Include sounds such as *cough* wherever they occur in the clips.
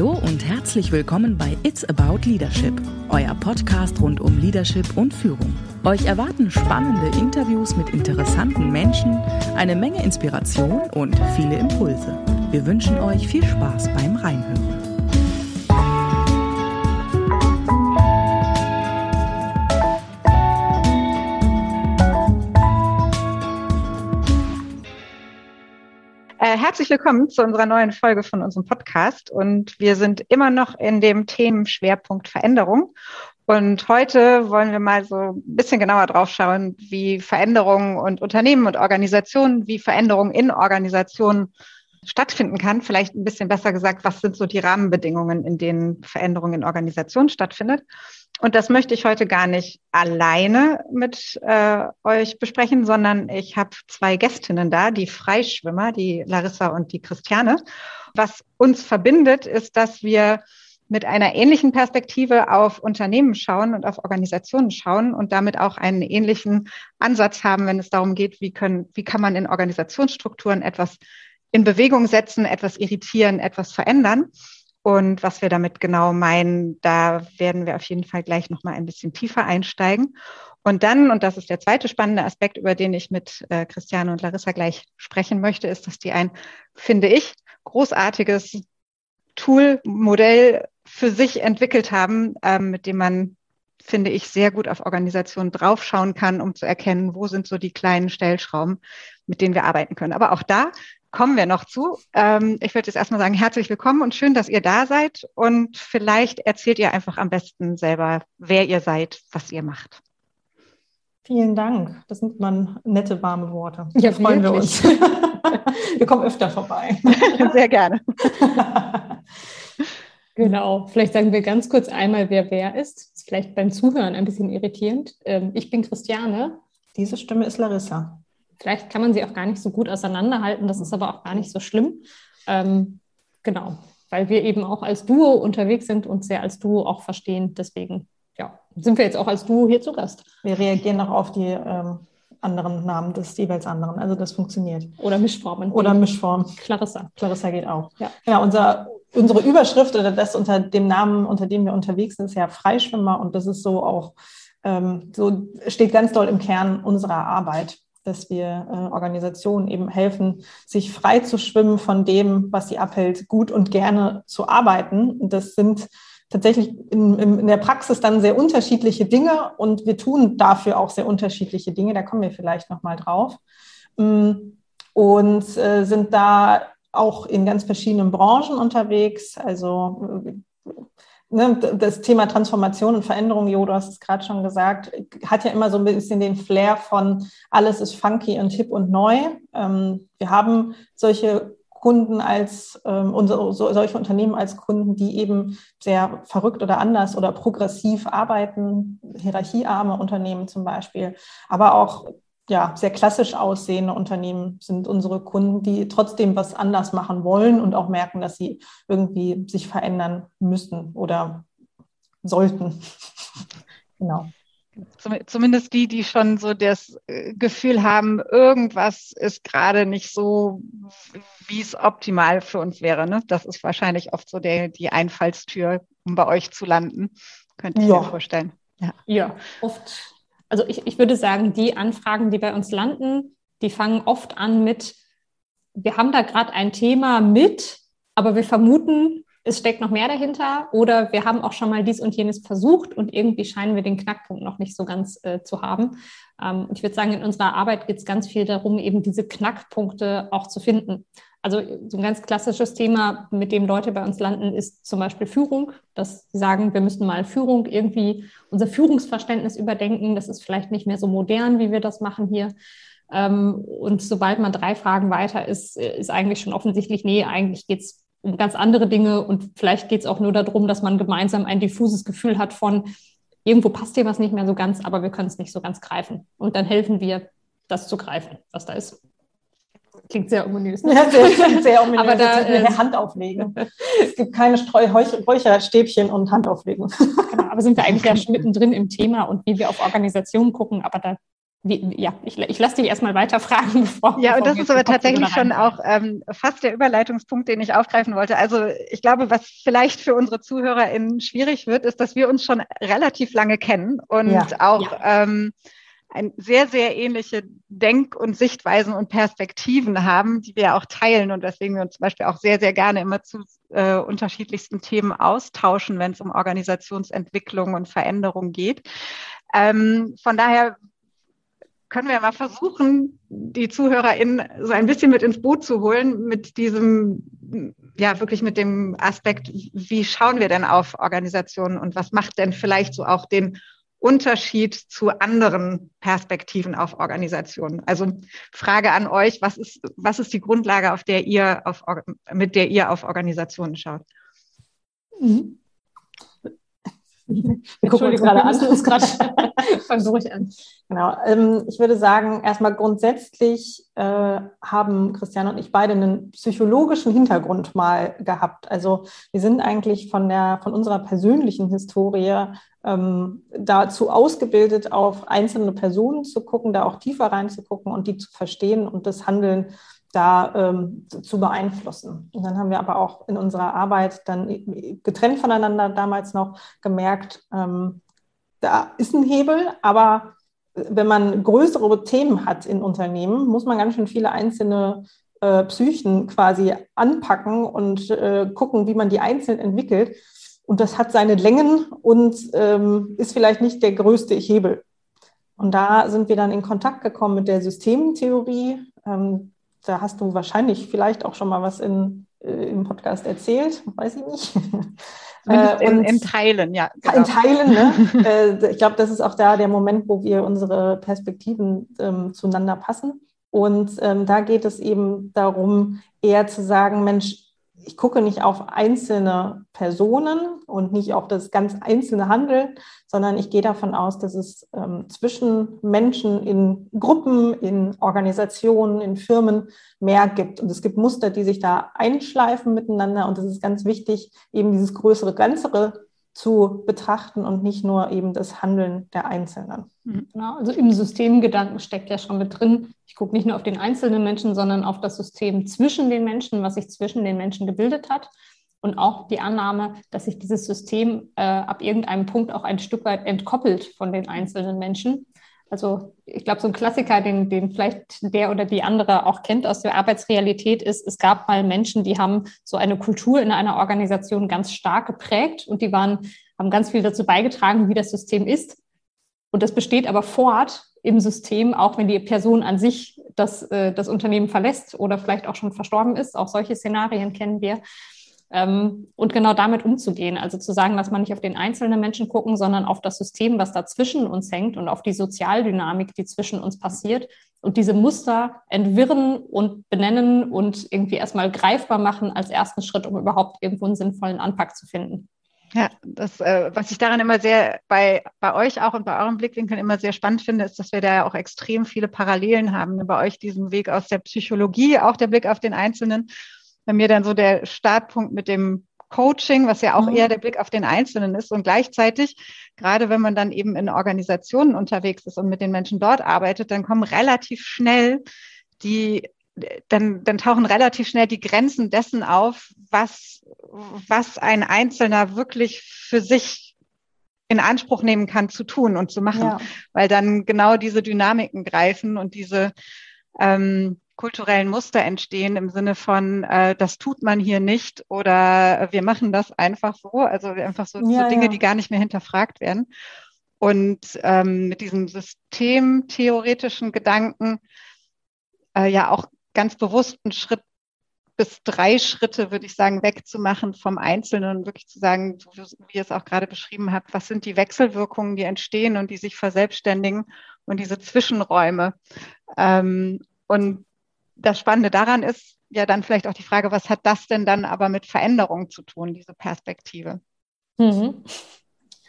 Hallo und herzlich willkommen bei It's About Leadership, euer Podcast rund um Leadership und Führung. Euch erwarten spannende Interviews mit interessanten Menschen, eine Menge Inspiration und viele Impulse. Wir wünschen euch viel Spaß beim Reinhören. Herzlich willkommen zu unserer neuen Folge von unserem Podcast. Und wir sind immer noch in dem Themenschwerpunkt Veränderung. Und heute wollen wir mal so ein bisschen genauer drauf schauen, wie Veränderungen und Unternehmen und Organisationen, wie Veränderungen in Organisationen stattfinden kann. Vielleicht ein bisschen besser gesagt, was sind so die Rahmenbedingungen, in denen Veränderungen in Organisationen stattfindet. Und das möchte ich heute gar nicht alleine mit äh, euch besprechen, sondern ich habe zwei Gästinnen da, die Freischwimmer, die Larissa und die Christiane. Was uns verbindet, ist, dass wir mit einer ähnlichen Perspektive auf Unternehmen schauen und auf Organisationen schauen und damit auch einen ähnlichen Ansatz haben, wenn es darum geht, wie können, wie kann man in Organisationsstrukturen etwas in Bewegung setzen, etwas irritieren, etwas verändern. Und was wir damit genau meinen, da werden wir auf jeden Fall gleich nochmal ein bisschen tiefer einsteigen. Und dann, und das ist der zweite spannende Aspekt, über den ich mit äh, Christiane und Larissa gleich sprechen möchte, ist, dass die ein, finde ich, großartiges Tool, Modell für sich entwickelt haben, ähm, mit dem man, finde ich, sehr gut auf Organisationen draufschauen kann, um zu erkennen, wo sind so die kleinen Stellschrauben, mit denen wir arbeiten können. Aber auch da kommen wir noch zu. Ähm, ich würde jetzt erstmal sagen, herzlich willkommen und schön, dass ihr da seid. Und vielleicht erzählt ihr einfach am besten selber, wer ihr seid, was ihr macht. Vielen Dank. Das sind man nette, warme Worte. Ja, freuen wir uns. *laughs* wir kommen öfter vorbei. *laughs* Sehr gerne. *laughs* Genau, vielleicht sagen wir ganz kurz einmal, wer wer ist. Das ist vielleicht beim Zuhören ein bisschen irritierend. Ähm, ich bin Christiane. Diese Stimme ist Larissa. Vielleicht kann man sie auch gar nicht so gut auseinanderhalten, das ist aber auch gar nicht so schlimm. Ähm, genau, weil wir eben auch als Duo unterwegs sind und sehr als Duo auch verstehen. Deswegen ja, sind wir jetzt auch als Duo hier zu Gast. Wir reagieren auch auf die ähm, anderen Namen des jeweils anderen. Also das funktioniert. Oder Mischformen. Oder Mischform. Clarissa. Clarissa geht auch. Ja, genau, unser, unsere Überschrift oder das unter dem Namen, unter dem wir unterwegs sind, ist ja Freischwimmer und das ist so auch, ähm, so steht ganz doll im Kern unserer Arbeit dass wir äh, Organisationen eben helfen, sich frei zu schwimmen von dem, was sie abhält, gut und gerne zu arbeiten. Und das sind tatsächlich in, in, der Praxis dann sehr unterschiedliche Dinge und wir tun dafür auch sehr unterschiedliche Dinge. Da kommen wir vielleicht noch mal drauf. Mm, und äh, sind da auch in ganz verschiedenen Branchen unterwegs. Also äh, das Thema Transformation und Veränderung, Jo, du hast es gerade schon gesagt, hat ja immer so ein bisschen den Flair von alles ist funky und hip und neu. Ähm, wir haben solche Kunden als ähm, unsere, so, solche Unternehmen als Kunden, die eben sehr verrückt oder anders oder progressiv arbeiten, hierarchiearme Unternehmen zum Beispiel, aber auch ja, sehr klassisch aussehende Unternehmen sind unsere Kunden, die trotzdem was anders machen wollen und auch merken, dass sie irgendwie sich verändern müssen oder sollten. *laughs* genau. Zumindest die, die schon so das äh, Gefühl haben, irgendwas ist gerade nicht so, wie es optimal für uns wäre. Ne? Das ist wahrscheinlich oft so der, die Einfallstür, um bei euch zu landen. Könnte ich ja. mir vorstellen. Ja. ja, oft also ich, ich würde sagen, die Anfragen, die bei uns landen, die fangen oft an mit, wir haben da gerade ein Thema mit, aber wir vermuten, es steckt noch mehr dahinter oder wir haben auch schon mal dies und jenes versucht und irgendwie scheinen wir den Knackpunkt noch nicht so ganz äh, zu haben. Ähm, ich würde sagen, in unserer Arbeit geht es ganz viel darum, eben diese Knackpunkte auch zu finden. Also so ein ganz klassisches Thema, mit dem Leute bei uns landen, ist zum Beispiel Führung, dass sie sagen, wir müssen mal Führung irgendwie, unser Führungsverständnis überdenken. Das ist vielleicht nicht mehr so modern, wie wir das machen hier. Ähm, und sobald man drei Fragen weiter ist, ist eigentlich schon offensichtlich, nee, eigentlich geht es um ganz andere Dinge und vielleicht geht es auch nur darum, dass man gemeinsam ein diffuses Gefühl hat von, irgendwo passt hier was nicht mehr so ganz, aber wir können es nicht so ganz greifen. Und dann helfen wir, das zu greifen, was da ist. Klingt sehr ominös. Ne? Ja, sehr, sehr *laughs* ominös. Aber da, äh, Hand auflegen. es gibt keine Räucherstäbchen und Handauflegen. Genau, aber sind wir eigentlich ja schon mittendrin im Thema und wie wir auf Organisationen gucken, aber da wie, ja, ich, ich lasse dich erstmal weiter fragen. *laughs* Bevor, ja, und das ist aber tatsächlich schon auch ähm, fast der Überleitungspunkt, den ich aufgreifen wollte. Also ich glaube, was vielleicht für unsere ZuhörerInnen schwierig wird, ist, dass wir uns schon relativ lange kennen und ja. auch ja. Ähm, ein sehr, sehr ähnliche Denk- und Sichtweisen und Perspektiven haben, die wir auch teilen und deswegen wir uns zum Beispiel auch sehr, sehr gerne immer zu äh, unterschiedlichsten Themen austauschen, wenn es um Organisationsentwicklung und Veränderung geht. Ähm, von daher können wir mal versuchen, die ZuhörerInnen so ein bisschen mit ins Boot zu holen mit diesem, ja, wirklich mit dem Aspekt, wie schauen wir denn auf Organisationen und was macht denn vielleicht so auch den Unterschied zu anderen Perspektiven auf Organisationen? Also Frage an euch, was ist, was ist die Grundlage, auf der ihr auf, mit der ihr auf Organisationen schaut? Wir gucken uns gerade an. gerade versuche ich an. Genau. Ähm, ich würde sagen, erstmal grundsätzlich äh, haben Christian und ich beide einen psychologischen Hintergrund mal gehabt. Also wir sind eigentlich von der von unserer persönlichen Historie ähm, dazu ausgebildet, auf einzelne Personen zu gucken, da auch tiefer reinzugucken und die zu verstehen und das Handeln da ähm, zu beeinflussen. Und dann haben wir aber auch in unserer Arbeit dann getrennt voneinander damals noch gemerkt, ähm, da ist ein Hebel, aber wenn man größere Themen hat in Unternehmen, muss man ganz schön viele einzelne äh, Psychen quasi anpacken und äh, gucken, wie man die einzeln entwickelt. Und das hat seine Längen und ähm, ist vielleicht nicht der größte Hebel. Und da sind wir dann in Kontakt gekommen mit der Systemtheorie. Ähm, da hast du wahrscheinlich vielleicht auch schon mal was in, äh, im Podcast erzählt, weiß ich nicht. *laughs* Äh, in, in, Teilen, ja. Genau. In Teilen, ne? *laughs* äh, ich glaube, das ist auch da der Moment, wo wir unsere Perspektiven ähm, zueinander passen. Und ähm, da geht es eben darum, eher zu sagen, Mensch, ich gucke nicht auf einzelne Personen und nicht auf das ganz einzelne Handeln, sondern ich gehe davon aus, dass es ähm, zwischen Menschen in Gruppen, in Organisationen, in Firmen mehr gibt. Und es gibt Muster, die sich da einschleifen miteinander. Und es ist ganz wichtig, eben dieses größere Ganzere zu betrachten und nicht nur eben das Handeln der Einzelnen. Mhm. Genau, also im Systemgedanken steckt ja schon mit drin, ich gucke nicht nur auf den einzelnen Menschen, sondern auf das System zwischen den Menschen, was sich zwischen den Menschen gebildet hat. Und auch die Annahme, dass sich dieses System äh, ab irgendeinem Punkt auch ein Stück weit entkoppelt von den einzelnen Menschen. Also ich glaube, so ein Klassiker, den, den vielleicht der oder die andere auch kennt aus der Arbeitsrealität, ist, es gab mal Menschen, die haben so eine Kultur in einer Organisation ganz stark geprägt und die waren, haben ganz viel dazu beigetragen, wie das System ist. Und das besteht aber fort im System, auch wenn die Person an sich das, äh, das Unternehmen verlässt oder vielleicht auch schon verstorben ist. Auch solche Szenarien kennen wir. Ähm, und genau damit umzugehen. Also zu sagen, dass man nicht auf den einzelnen Menschen gucken, sondern auf das System, was da zwischen uns hängt und auf die Sozialdynamik, die zwischen uns passiert und diese Muster entwirren und benennen und irgendwie erstmal greifbar machen als ersten Schritt, um überhaupt irgendwo einen sinnvollen Anpack zu finden. Ja, das, äh, was ich daran immer sehr bei, bei euch auch und bei eurem Blickwinkel immer sehr spannend finde, ist, dass wir da ja auch extrem viele Parallelen haben. Bei euch diesen Weg aus der Psychologie, auch der Blick auf den Einzelnen bei mir dann so der Startpunkt mit dem Coaching, was ja auch mhm. eher der Blick auf den Einzelnen ist. Und gleichzeitig, gerade wenn man dann eben in Organisationen unterwegs ist und mit den Menschen dort arbeitet, dann kommen relativ schnell die, dann, dann tauchen relativ schnell die Grenzen dessen auf, was, was ein Einzelner wirklich für sich in Anspruch nehmen kann zu tun und zu machen, ja. weil dann genau diese Dynamiken greifen und diese ähm, kulturellen Muster entstehen im Sinne von, äh, das tut man hier nicht oder wir machen das einfach so, also einfach so, ja, so Dinge, ja. die gar nicht mehr hinterfragt werden. Und ähm, mit diesem systemtheoretischen Gedanken äh, ja auch ganz bewusst einen Schritt bis drei Schritte, würde ich sagen, wegzumachen vom Einzelnen und wirklich zu sagen, wie ihr es auch gerade beschrieben habt, was sind die Wechselwirkungen, die entstehen und die sich verselbstständigen und diese Zwischenräume. Ähm, und das Spannende daran ist ja dann vielleicht auch die Frage, was hat das denn dann aber mit Veränderung zu tun, diese Perspektive? Mhm.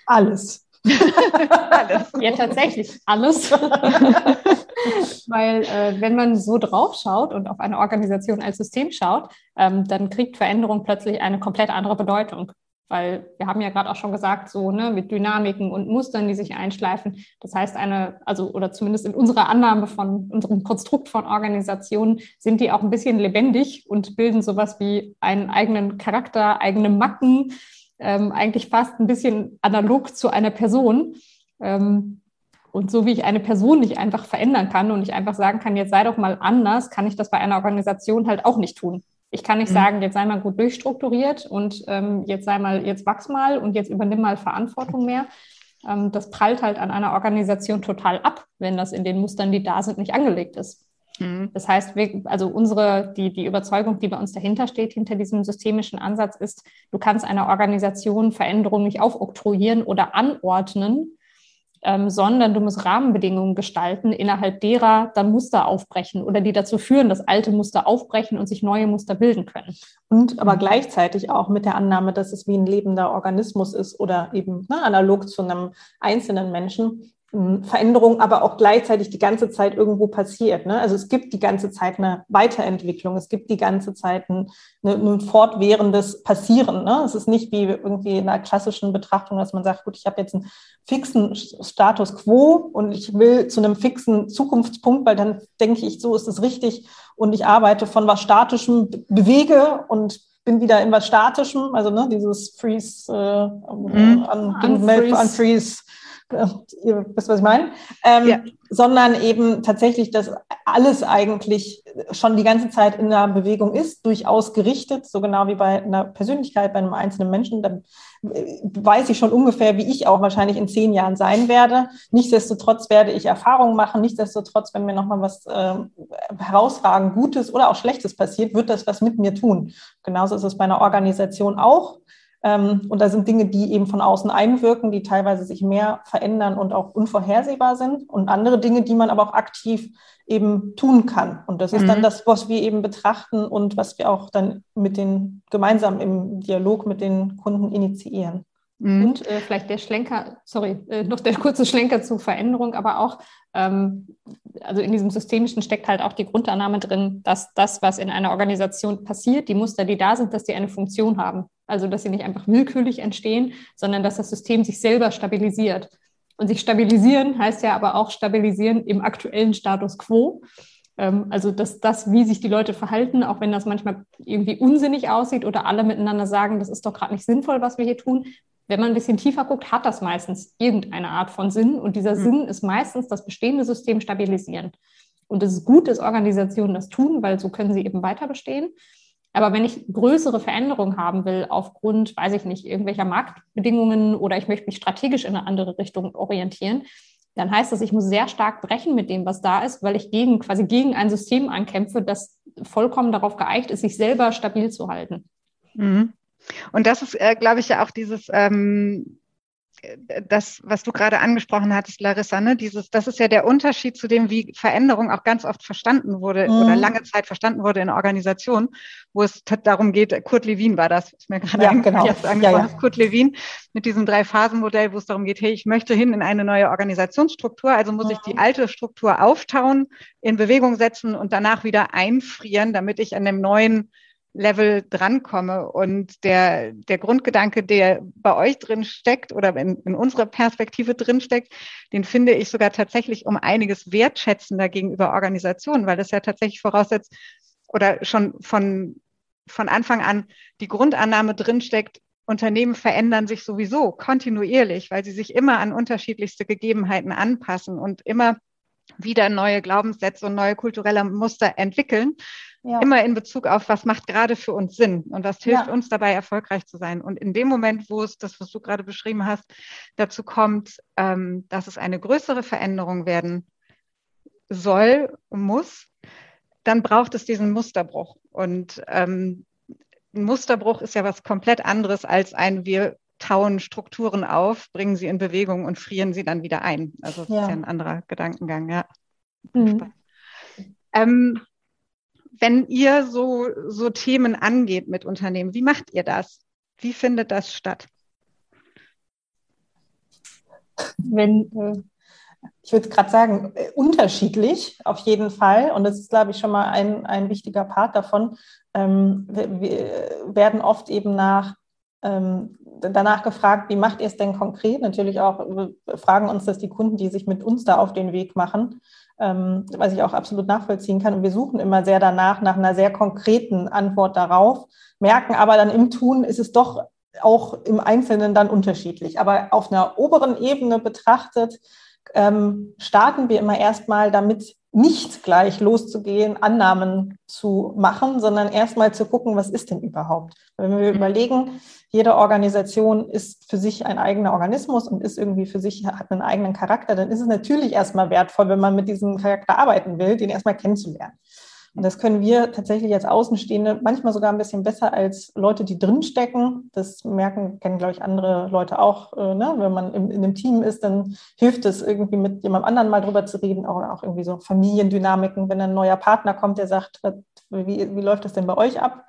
Alles. alles. *laughs* Ja, tatsächlich alles. *laughs* Weil äh, wenn man so drauf schaut und auf eine Organisation als System schaut, ähm, dann kriegt Veränderung plötzlich eine komplett andere Bedeutung. Weil wir haben ja gerade auch schon gesagt, so ne, mit Dynamiken und Mustern, die sich einschleifen. Das heißt, eine, also oder zumindest in unserer Annahme von unserem Konstrukt von Organisationen sind die auch ein bisschen lebendig und bilden sowas wie einen eigenen Charakter, eigene Macken, ähm, eigentlich fast ein bisschen analog zu einer Person. Ähm, und so wie ich eine Person nicht einfach verändern kann und nicht einfach sagen kann, jetzt sei doch mal anders, kann ich das bei einer Organisation halt auch nicht tun. Ich kann nicht mhm. sagen, jetzt sei mal gut durchstrukturiert und ähm, jetzt sei mal, jetzt wachs mal und jetzt übernimm mal Verantwortung mehr. Ähm, das prallt halt an einer Organisation total ab, wenn das in den Mustern, die da sind, nicht angelegt ist. Mhm. Das heißt, wir, also unsere, die, die Überzeugung, die bei uns dahinter steht, hinter diesem systemischen Ansatz ist, du kannst einer Organisation Veränderungen nicht aufoktroyieren oder anordnen, ähm, sondern du musst Rahmenbedingungen gestalten, innerhalb derer dann Muster aufbrechen oder die dazu führen, dass alte Muster aufbrechen und sich neue Muster bilden können. Und aber gleichzeitig auch mit der Annahme, dass es wie ein lebender Organismus ist oder eben ne, analog zu einem einzelnen Menschen, Veränderung aber auch gleichzeitig die ganze Zeit irgendwo passiert. Ne? Also es gibt die ganze Zeit eine Weiterentwicklung, es gibt die ganze Zeit ein, ein fortwährendes Passieren. Ne? Es ist nicht wie irgendwie in einer klassischen Betrachtung, dass man sagt, gut, ich habe jetzt einen fixen Status quo und ich will zu einem fixen Zukunftspunkt, weil dann denke ich, so ist es richtig und ich arbeite von was Statischem, bewege und bin wieder in was Statischem, also ne, dieses Freeze, äh, mhm. un, unfreeze. unfreeze ihr wisst, was ich meine, ähm, ja. sondern eben tatsächlich, dass alles eigentlich schon die ganze Zeit in der Bewegung ist, durchaus gerichtet, so genau wie bei einer Persönlichkeit, bei einem einzelnen Menschen. Dann äh, weiß ich schon ungefähr, wie ich auch wahrscheinlich in zehn Jahren sein werde. Nichtsdestotrotz werde ich Erfahrungen machen. Nichtsdestotrotz, wenn mir nochmal was äh, herausragend Gutes oder auch Schlechtes passiert, wird das was mit mir tun. Genauso ist es bei einer Organisation auch. Ähm, und da sind Dinge, die eben von außen einwirken, die teilweise sich mehr verändern und auch unvorhersehbar sind. Und andere Dinge, die man aber auch aktiv eben tun kann. Und das ist mhm. dann das, was wir eben betrachten und was wir auch dann mit den gemeinsam im Dialog mit den Kunden initiieren. Mhm. Und äh, vielleicht der Schlenker, sorry, äh, noch der kurze Schlenker zur Veränderung, aber auch, ähm, also in diesem Systemischen steckt halt auch die Grundannahme drin, dass das, was in einer Organisation passiert, die Muster, die da sind, dass die eine Funktion haben. Also, dass sie nicht einfach willkürlich entstehen, sondern dass das System sich selber stabilisiert. Und sich stabilisieren heißt ja aber auch stabilisieren im aktuellen Status quo. Ähm, also, dass das, wie sich die Leute verhalten, auch wenn das manchmal irgendwie unsinnig aussieht oder alle miteinander sagen, das ist doch gerade nicht sinnvoll, was wir hier tun, wenn man ein bisschen tiefer guckt, hat das meistens irgendeine Art von Sinn. Und dieser mhm. Sinn ist meistens das bestehende System stabilisieren. Und es ist gut, dass Organisationen das tun, weil so können sie eben weiter bestehen. Aber wenn ich größere Veränderungen haben will, aufgrund, weiß ich nicht, irgendwelcher Marktbedingungen oder ich möchte mich strategisch in eine andere Richtung orientieren, dann heißt das, ich muss sehr stark brechen mit dem, was da ist, weil ich gegen, quasi gegen ein System ankämpfe, das vollkommen darauf geeicht ist, sich selber stabil zu halten. Mhm. Und das ist, äh, glaube ich, ja auch dieses, ähm, das, was du gerade angesprochen hattest, Larissa, ne? Dieses, das ist ja der Unterschied zu dem, wie Veränderung auch ganz oft verstanden wurde mhm. oder lange Zeit verstanden wurde in Organisationen, wo es darum geht, Kurt Lewin war das, ist mir gerade ja, genau. jetzt angesprochen, ja, ja. Kurt Lewin mit diesem Drei-Phasen-Modell, wo es darum geht, hey, ich möchte hin in eine neue Organisationsstruktur, also muss mhm. ich die alte Struktur auftauen, in Bewegung setzen und danach wieder einfrieren, damit ich an dem neuen Level drankomme. Und der, der Grundgedanke, der bei euch drin steckt oder in, in unserer Perspektive drin steckt, den finde ich sogar tatsächlich um einiges wertschätzender gegenüber Organisationen, weil das ja tatsächlich voraussetzt oder schon von, von Anfang an die Grundannahme drin steckt, Unternehmen verändern sich sowieso kontinuierlich, weil sie sich immer an unterschiedlichste Gegebenheiten anpassen und immer wieder neue Glaubenssätze und neue kulturelle Muster entwickeln. Ja. Immer in Bezug auf, was macht gerade für uns Sinn und was hilft ja. uns dabei, erfolgreich zu sein. Und in dem Moment, wo es das, was du gerade beschrieben hast, dazu kommt, ähm, dass es eine größere Veränderung werden soll, muss, dann braucht es diesen Musterbruch. Und ähm, ein Musterbruch ist ja was komplett anderes als ein, wir tauen Strukturen auf, bringen sie in Bewegung und frieren sie dann wieder ein. Also das ja. ist ja ein anderer Gedankengang, ja. Mhm. Ähm, wenn ihr so, so Themen angeht mit Unternehmen, wie macht ihr das? Wie findet das statt? Wenn, äh, ich würde gerade sagen, äh, unterschiedlich auf jeden Fall. Und das ist, glaube ich, schon mal ein, ein wichtiger Part davon. Ähm, wir, werden oft eben nach ähm, danach gefragt, wie macht ihr es denn konkret? Natürlich auch fragen uns das die Kunden, die sich mit uns da auf den Weg machen, ähm, was ich auch absolut nachvollziehen kann. Und wir suchen immer sehr danach, nach einer sehr konkreten Antwort darauf, merken aber dann im Tun ist es doch auch im Einzelnen dann unterschiedlich. Aber auf einer oberen Ebene betrachtet, ähm, starten wir immer erstmal damit, nicht gleich loszugehen, Annahmen zu machen, sondern erstmal zu gucken, was ist denn überhaupt? Wenn wir mhm. überlegen, jede Organisation ist für sich ein eigener Organismus und ist irgendwie für sich, hat einen eigenen Charakter, dann ist es natürlich erstmal wertvoll, wenn man mit diesem Charakter arbeiten will, den erstmal kennenzulernen. Und das können wir tatsächlich als Außenstehende manchmal sogar ein bisschen besser als Leute, die drinstecken. Das merken, kennen, glaube ich, andere Leute auch. Äh, ne? Wenn man in, in, einem Team ist, dann hilft es irgendwie mit jemandem anderen mal drüber zu reden. Oder auch irgendwie so Familiendynamiken, wenn ein neuer Partner kommt, der sagt, wie, wie läuft das denn bei euch ab?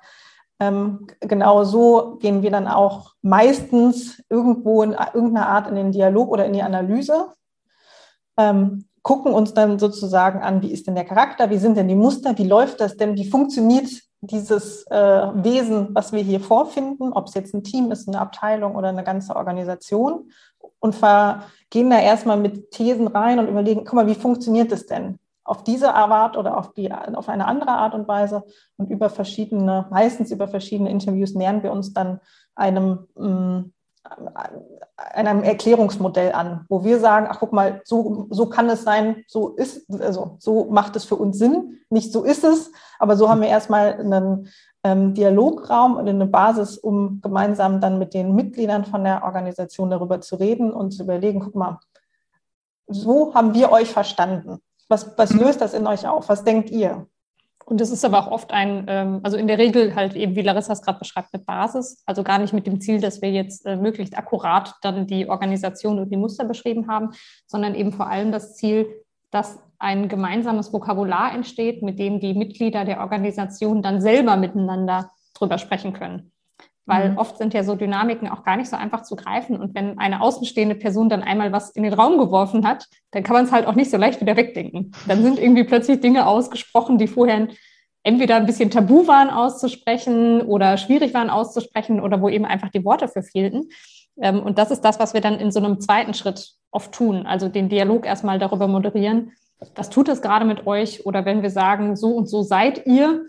Ähm, genau so gehen wir dann auch meistens irgendwo in irgendeiner Art in den Dialog oder in die Analyse. Ähm, gucken uns dann sozusagen an, wie ist denn der Charakter, wie sind denn die Muster, wie läuft das denn, wie funktioniert dieses äh, Wesen, was wir hier vorfinden, ob es jetzt ein Team ist, eine Abteilung oder eine ganze Organisation und gehen da erstmal mit Thesen rein und überlegen, guck mal, wie funktioniert das denn? Auf diese Art oder auf, die, auf eine andere Art und Weise und über verschiedene, meistens über verschiedene Interviews nähern wir uns dann einem mh, mm, einem Erklärungsmodell an, wo wir sagen, ach guck mal, so, so kann es sein, so ist, also so macht es für uns Sinn, nicht so ist es, aber so haben wir erstmal einen ähm, Dialograum und eine Basis, um gemeinsam dann mit den Mitgliedern von der Organisation darüber zu reden und zu überlegen, guck mal, so haben wir euch verstanden. Was, was mhm. löst das in euch auf? Was denkt ihr? Und es ist aber auch oft ein, ähm, also in der Regel halt eben, wie Larissa es gerade beschreibt, mit Basis, also gar nicht mit dem Ziel, dass wir jetzt äh, möglichst akkurat dann die Organisation und die Muster beschrieben haben, sondern eben vor allem das Ziel, dass ein gemeinsames Vokabular entsteht, mit dem die Mitglieder der Organisation dann selber miteinander drüber sprechen können. Weil mhm. oft sind ja so Dynamiken auch gar nicht so einfach zu greifen. Und wenn eine außenstehende Person dann einmal was in den Raum geworfen hat, dann kann man es halt auch nicht so leicht wieder wegdenken. Dann sind irgendwie plötzlich Dinge ausgesprochen, die vorher entweder ein bisschen tabu waren auszusprechen oder schwierig waren auszusprechen oder wo eben einfach die Worte für fehlten. Ähm, und das ist das, was wir dann in so einem zweiten Schritt oft tun. Also den Dialog erstmal darüber moderieren. Was tut es gerade mit euch? Oder wenn wir sagen, so und so seid ihr,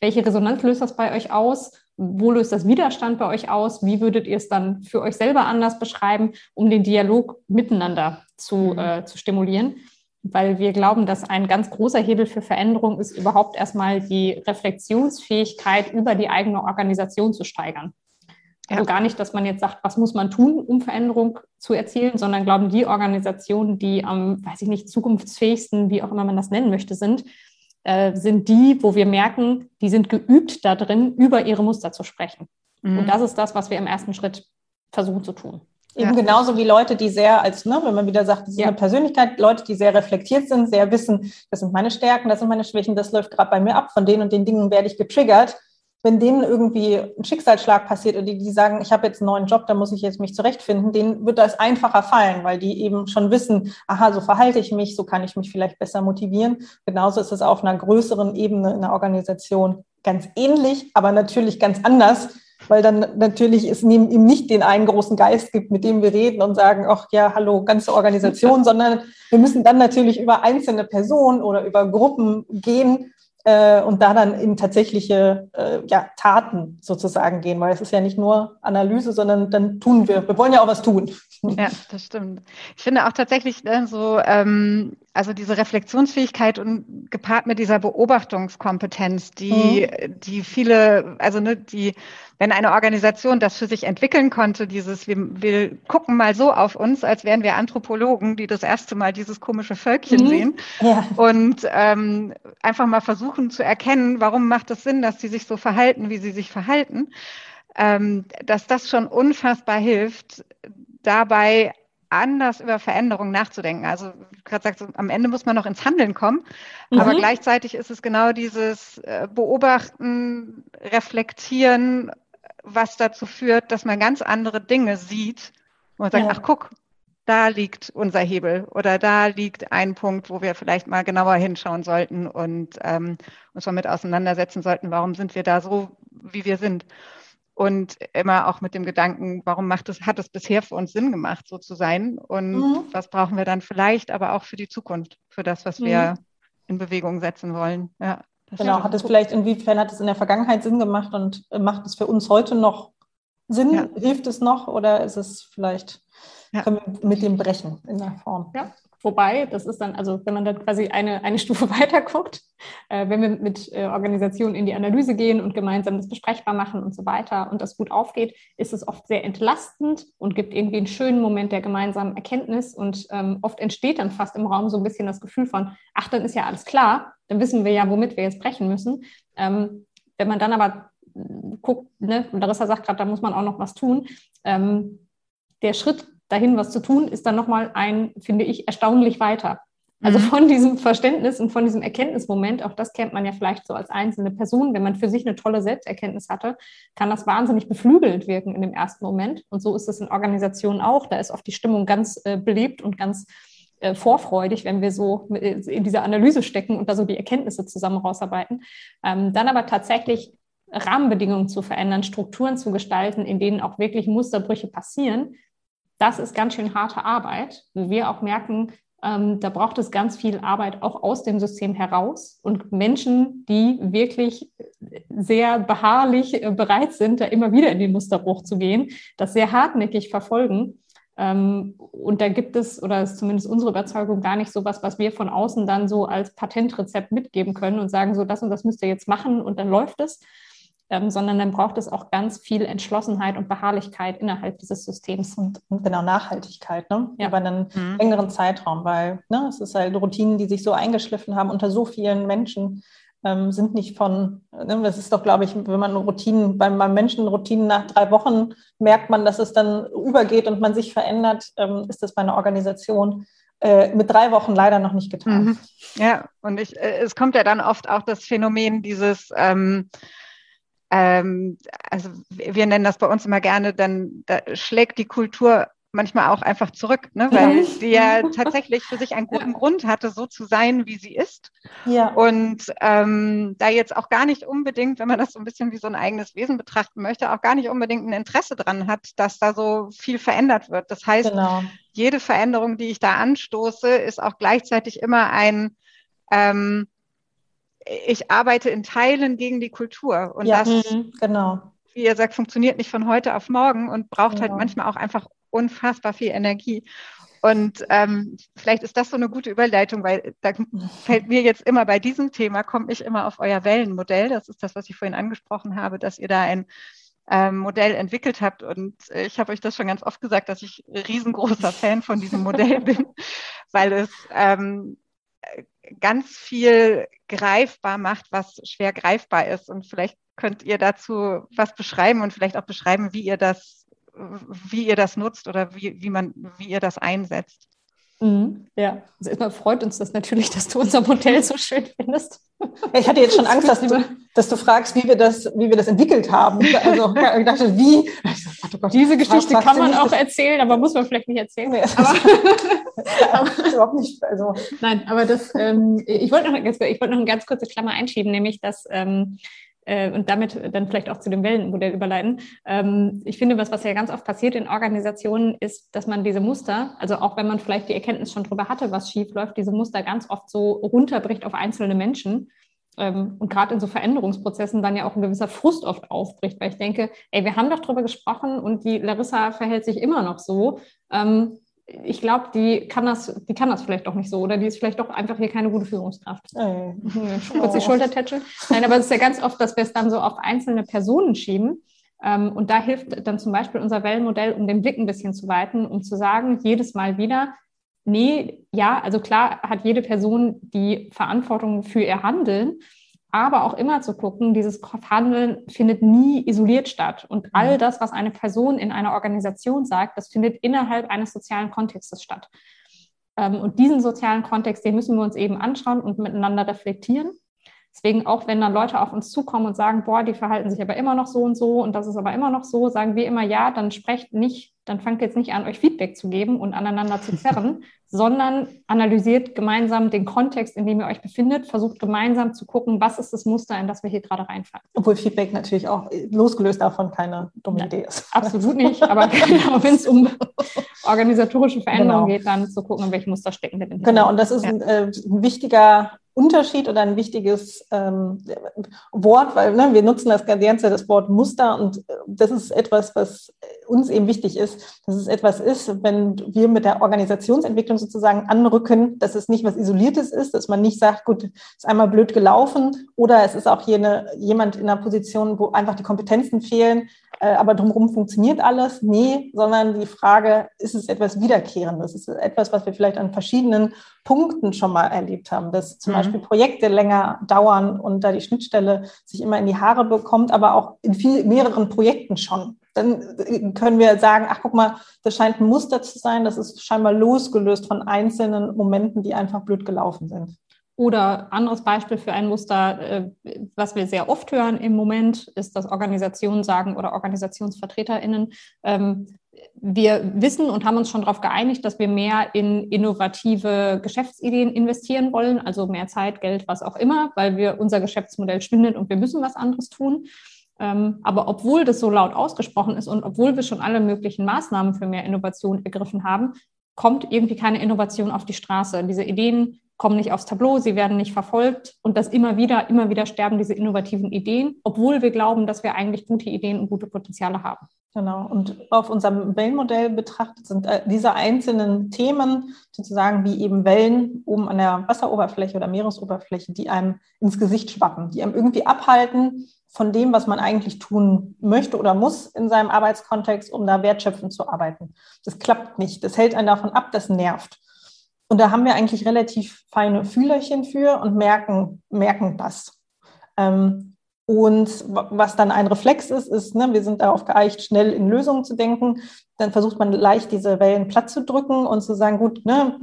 welche Resonanz löst das bei euch aus? Wo löst das Widerstand bei euch aus? Wie würdet ihr es dann für euch selber anders beschreiben, um den Dialog miteinander zu, mhm. äh, zu stimulieren? Weil wir glauben, dass ein ganz großer Hebel für Veränderung ist, überhaupt erstmal die Reflexionsfähigkeit über die eigene Organisation zu steigern. Also gar nicht, dass man jetzt sagt, was muss man tun, um Veränderung zu erzielen, sondern glauben, die Organisationen, die am, weiß ich nicht, zukunftsfähigsten, wie auch immer man das nennen möchte, sind, äh, sind die, wo wir merken, die sind geübt da drin, über ihre Muster zu sprechen. Mhm. Und das ist das, was wir im ersten Schritt versuchen zu tun. Eben ja. genauso wie Leute, die sehr als, ne, wenn man wieder sagt, das ist ja. eine Persönlichkeit, Leute, die sehr reflektiert sind, sehr wissen, das sind meine Stärken, das sind meine Schwächen, das läuft gerade bei mir ab, von denen und den Dingen werde ich getriggert wenn denen irgendwie ein Schicksalsschlag passiert und die, die sagen, ich habe jetzt einen neuen Job, da muss ich jetzt mich zurechtfinden, denen wird das einfacher fallen, weil die eben schon wissen, aha, so verhalte ich mich, so kann ich mich vielleicht besser motivieren. Genauso ist es auf einer größeren Ebene in der Organisation ganz ähnlich, aber natürlich ganz anders, weil dann natürlich es ihm nicht den einen großen Geist gibt, mit dem wir reden und sagen, ach ja, hallo, ganze Organisation, *laughs* sondern wir müssen dann natürlich über einzelne Personen oder über Gruppen gehen äh, und da dann in tatsächliche äh, ja, Taten sozusagen gehen, weil es ist ja nicht nur Analyse, sondern dann tun wir. Wir wollen ja auch was tun. Ja, das stimmt. Ich finde auch tatsächlich äh, so, ähm, also diese Reflexionsfähigkeit und gepaart mit dieser Beobachtungskompetenz, die, mhm. die viele, also ne, die wenn eine Organisation das für sich entwickeln konnte, dieses, wir, wir gucken mal so auf uns, als wären wir Anthropologen, die das erste Mal dieses komische Völkchen mhm. sehen ja. und ähm, einfach mal versuchen zu erkennen, warum macht es Sinn, dass sie sich so verhalten, wie sie sich verhalten, ähm, dass das schon unfassbar hilft, dabei anders über Veränderungen nachzudenken. Also gerade sagt, am Ende muss man noch ins Handeln kommen, mhm. aber gleichzeitig ist es genau dieses äh, Beobachten, Reflektieren was dazu führt, dass man ganz andere Dinge sieht und sagt, ja. ach guck, da liegt unser Hebel oder da liegt ein Punkt, wo wir vielleicht mal genauer hinschauen sollten und ähm, uns mal mit auseinandersetzen sollten, warum sind wir da so, wie wir sind. und immer auch mit dem Gedanken, warum macht es, hat es bisher für uns Sinn gemacht, so zu sein und mhm. was brauchen wir dann vielleicht, aber auch für die Zukunft, für das, was wir mhm. in Bewegung setzen wollen. Ja, genau, hat es vielleicht, inwiefern hat es in der Vergangenheit Sinn gemacht und macht es für uns heute noch Sinn? Ja. Hilft es noch oder ist es vielleicht, ja. können wir mit dem brechen in der Form? Ja. Wobei, das ist dann, also wenn man da quasi eine, eine *laughs* Stufe weiter guckt, äh, wenn wir mit äh, Organisationen in die Analyse gehen und gemeinsam das besprechbar machen und so weiter und das gut aufgeht, ist es oft sehr entlastend und gibt irgendwie einen schönen Moment der gemeinsamen Erkenntnis und ähm, oft entsteht dann fast im Raum so ein bisschen das Gefühl von, ach, dann ist ja alles klar, dann wissen wir ja, womit wir jetzt brechen müssen. Ähm, wenn man dann aber guckt, ne, Larissa sagt gerade, da muss man auch noch was tun. Ähm, der Schritt dahin was zu tun, ist dann nochmal ein, finde ich, erstaunlich weiter. Also mhm. von diesem Verständnis und von diesem Erkenntnismoment, auch das kennt man ja vielleicht so als einzelne Person, wenn man für sich eine tolle Selbsterkenntnis hatte, kann das wahnsinnig beflügelt wirken in dem ersten Moment. Und so ist es in Organisationen auch. Da ist oft die Stimmung ganz äh, belebt und ganz äh, vorfreudig, wenn wir so äh, in dieser Analyse stecken und da so die Erkenntnisse zusammen rausarbeiten. Ähm, dann aber tatsächlich Rahmenbedingungen zu verändern, Strukturen zu gestalten, in denen auch wirklich Musterbrüche passieren, das ist ganz schön harte Arbeit, wir auch merken, ähm, da braucht es ganz viel Arbeit auch aus dem System heraus und Menschen, die wirklich sehr beharrlich äh, bereit sind, da immer wieder in den Musterbruch zu gehen, das sehr hartnäckig verfolgen. Ähm, und da gibt es, oder ist zumindest unsere Überzeugung, gar nicht so was, was wir von außen dann so als Patentrezept mitgeben können und sagen, so das und das müsst ihr jetzt machen und dann läuft es, ähm, sondern dann braucht es auch ganz viel Entschlossenheit und Beharrlichkeit innerhalb dieses Systems. Und, und genau Nachhaltigkeit, ne? Ja. über einen mhm. längeren Zeitraum, weil ne, es ist halt Routinen, die sich so eingeschliffen haben unter so vielen Menschen, ähm, sind nicht von, ne, das ist doch, glaube ich, wenn man Routinen, beim, beim Menschen Routinen nach drei Wochen merkt man, dass es dann übergeht und man sich verändert, ähm, ist das bei einer Organisation äh, mit drei Wochen leider noch nicht getan. Mhm. Ja, und ich, äh, es kommt ja dann oft auch das Phänomen dieses, ähm, ähm, also wir nennen das bei uns immer gerne, dann da schlägt die Kultur manchmal auch einfach zurück, ne? weil sie ja tatsächlich für sich einen guten ja. Grund hatte, so zu sein, wie sie ist. Ja. Und ähm, da jetzt auch gar nicht unbedingt, wenn man das so ein bisschen wie so ein eigenes Wesen betrachten möchte, auch gar nicht unbedingt ein Interesse dran hat, dass da so viel verändert wird. Das heißt, genau. jede Veränderung, die ich da anstoße, ist auch gleichzeitig immer ein ähm, ich arbeite in Teilen gegen die Kultur. Und ja, das, mhm, genau. wie ihr sagt, funktioniert nicht von heute auf morgen und braucht halt genau. halt manchmal auch einfach unfassbar viel Energie. Und ähm, vielleicht ist das so eine gute Überleitung, weil da fällt mir jetzt immer bei diesem Thema, komme ich immer auf euer Wellenmodell. Das ist das, was ich vorhin angesprochen habe, dass ihr da ein ähm, Modell entwickelt habt. Und ich habe euch das schon ganz oft gesagt, dass ich riesengroßer Fan von diesem Modell *laughs* bin, weil es ähm, ganz viel greifbar macht, was schwer greifbar ist. Und vielleicht könnt ihr dazu was beschreiben und vielleicht auch beschreiben, wie ihr das, wie ihr das nutzt oder wie, wie man, wie ihr das einsetzt. Mhm. Ja, also erstmal freut uns das natürlich, *laughs* dass du unser Modell so schön findest. Ich hatte jetzt schon Angst, dass du, dass du fragst, wie wir das, wie wir das entwickelt haben. Also ich dachte, wie? Oh Gott, Diese Geschichte kann man auch erzählen, aber muss man vielleicht nicht erzählen. Nee, aber, *laughs* aber überhaupt nicht. Also. Nein, aber das, ähm, ich wollte noch, ich wollte noch eine ganz kurze Klammer einschieben, nämlich dass ähm, äh, und damit dann vielleicht auch zu dem Wellenmodell überleiten. Ähm, ich finde, was, was ja ganz oft passiert in Organisationen, ist, dass man diese Muster, also auch wenn man vielleicht die Erkenntnis schon darüber hatte, was schief läuft, diese Muster ganz oft so runterbricht auf einzelne Menschen ähm, und gerade in so Veränderungsprozessen dann ja auch ein gewisser Frust oft aufbricht, weil ich denke, ey, wir haben doch darüber gesprochen und die Larissa verhält sich immer noch so. Ähm, ich glaube, die kann das, die kann das vielleicht doch nicht so oder die ist vielleicht doch einfach hier keine gute Führungskraft. Oh. *laughs* Kurz die Schultertätschel. Nein, aber es ist ja ganz oft, dass wir es dann so auf einzelne Personen schieben. Ähm, und da hilft dann zum Beispiel unser Wellenmodell, um den Blick ein bisschen zu weiten, um zu sagen, jedes Mal wieder, nee, ja, also klar hat jede Person die Verantwortung für ihr Handeln, aber auch immer zu gucken, dieses Handeln findet nie isoliert statt. Und all mhm. das, was eine Person in einer Organisation sagt, das findet innerhalb eines sozialen Kontextes statt. Ähm, und diesen sozialen Kontext, den müssen wir uns eben anschauen und miteinander reflektieren. Deswegen auch, wenn dann Leute auf uns zukommen und sagen, boah, die verhalten sich aber immer noch so und so und das ist aber immer noch so, sagen wir immer, ja, dann sprecht nicht, dann fangt jetzt nicht an, euch Feedback zu geben und aneinander zu zerren, *laughs* sondern analysiert gemeinsam den Kontext, in dem ihr euch befindet, versucht gemeinsam zu gucken, was ist das Muster, in das wir hier gerade reinfallen. Obwohl Feedback natürlich auch losgelöst davon keine dumme Idee ist. *laughs* Absolut nicht, aber genau, wenn es um *laughs* organisatorische Veränderungen genau. geht, dann zu gucken, in welchem Muster stecken wir denn. Genau, und das ist ja. ein, äh, ein wichtiger Unterschied oder ein wichtiges ähm, Wort, weil ne, wir nutzen das ganze das Wort Muster und äh, das ist etwas, was uns eben wichtig ist, dass es etwas ist, wenn wir mit der Organisationsentwicklung sozusagen anrücken, dass es nicht was Isoliertes ist, dass man nicht sagt, gut, ist einmal blöd gelaufen oder es ist auch eine, jemand in einer Position, wo einfach die Kompetenzen fehlen, äh, aber drumherum funktioniert alles. Nee, sondern die Frage, ist es etwas Wiederkehrendes? Ist es etwas, was wir vielleicht an verschiedenen Punkten schon mal erlebt haben, dass zum mhm. Beispiel Projekte länger dauern und da die Schnittstelle sich immer in die Haare bekommt, aber auch in viel, mehreren Projekten schon. Dann äh, können wir sagen, ach guck mal, das scheint ein Muster zu sein, das ist scheinbar losgelöst von einzelnen Momenten, die einfach blöd gelaufen sind. Oder anderes Beispiel für ein Muster, äh, was wir sehr oft hören im Moment, ist, dass Organisationen sagen oder OrganisationsvertreterInnen, ähm, wir wissen und haben uns schon darauf geeinigt, dass wir mehr in innovative Geschäftsideen investieren wollen, also mehr Zeit, Geld, was auch immer, weil wir unser Geschäftsmodell schwindet und wir müssen was anderes tun. Ähm, aber obwohl das so laut ausgesprochen ist und obwohl wir schon alle möglichen Maßnahmen für mehr Innovation ergriffen haben, kommt irgendwie keine Innovation auf die Straße. Diese Ideen kommen nicht aufs Tableau, sie werden nicht verfolgt und das immer wieder, immer wieder sterben diese innovativen Ideen, obwohl wir glauben, dass wir eigentlich gute Ideen und gute Potenziale haben. Genau. Und auf unserem Wellenmodell betrachtet sind äh, diese einzelnen Themen sozusagen wie eben Wellen oben an der Wasseroberfläche oder Meeresoberfläche, die einem ins Gesicht schwappen, die einem irgendwie abhalten von dem, was man eigentlich tun möchte oder muss in seinem Arbeitskontext, um da wertschöpfend zu arbeiten. Das klappt nicht. Das hält einen davon ab, das nervt. Und da haben wir eigentlich relativ feine Fühlerchen für und merken, merken das. Ähm, und was dann ein Reflex ist, ist, ne, wir sind darauf geeicht, schnell in Lösungen zu denken. Dann versucht man leicht diese Wellen platt zu drücken und zu sagen, gut, ne,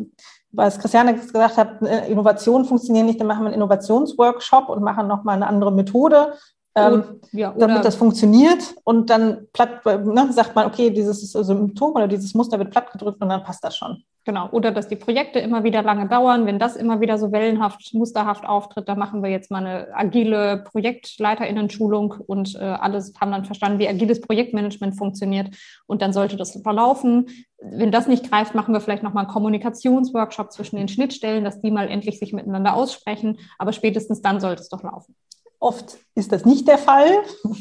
was Christiane gesagt hat, äh, Innovationen funktionieren nicht, dann machen wir einen Innovationsworkshop und machen nochmal eine andere Methode, ähm, ja, damit das funktioniert. Und dann platt, ne, sagt man, okay, dieses Symptom oder dieses Muster wird platt gedrückt und dann passt das schon. Genau. Oder dass die Projekte immer wieder lange dauern. Wenn das immer wieder so wellenhaft, musterhaft auftritt, dann machen wir jetzt mal eine agile Projektleiterinnen-Schulung und äh, alles haben dann verstanden, wie agiles Projektmanagement funktioniert. Und dann sollte das verlaufen. Wenn das nicht greift, machen wir vielleicht nochmal einen Kommunikationsworkshop zwischen den Schnittstellen, dass die mal endlich sich miteinander aussprechen. Aber spätestens dann sollte es doch laufen. Oft ist das nicht der Fall *laughs*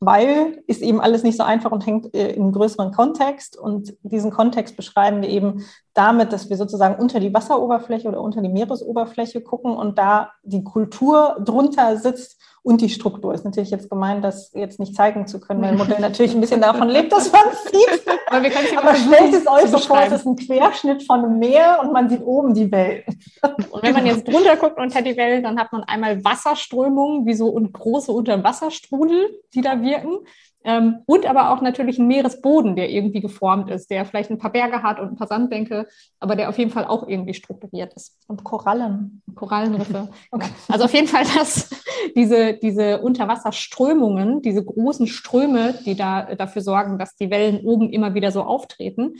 weil ist eben alles nicht so einfach und hängt äh, im größeren Kontext. Und diesen Kontext beschreiben wir eben damit, dass wir sozusagen unter die Wasseroberfläche oder unter die Meeresoberfläche gucken und da die Kultur drunter sitzt und die Struktur. Ist natürlich jetzt gemeint, das jetzt nicht zeigen zu können, weil ein Modell *laughs* natürlich ein bisschen davon lebt, dass man es sieht. Aber, wir Aber stellt es euch so vor, es ist ein Querschnitt von einem Meer und man sieht oben die Wellen. Und wenn man jetzt drunter guckt unter die Wellen, dann hat man einmal Wasserströmungen, wie so große Unterwasserstrudel, die da wirken. Ähm, und aber auch natürlich ein Meeresboden, der irgendwie geformt ist, der vielleicht ein paar Berge hat und ein paar Sandbänke, aber der auf jeden Fall auch irgendwie strukturiert ist. Und Korallen. Korallenriffe. *laughs* okay. Also auf jeden Fall, dass diese, diese Unterwasserströmungen, diese großen Ströme, die da dafür sorgen, dass die Wellen oben immer wieder so auftreten,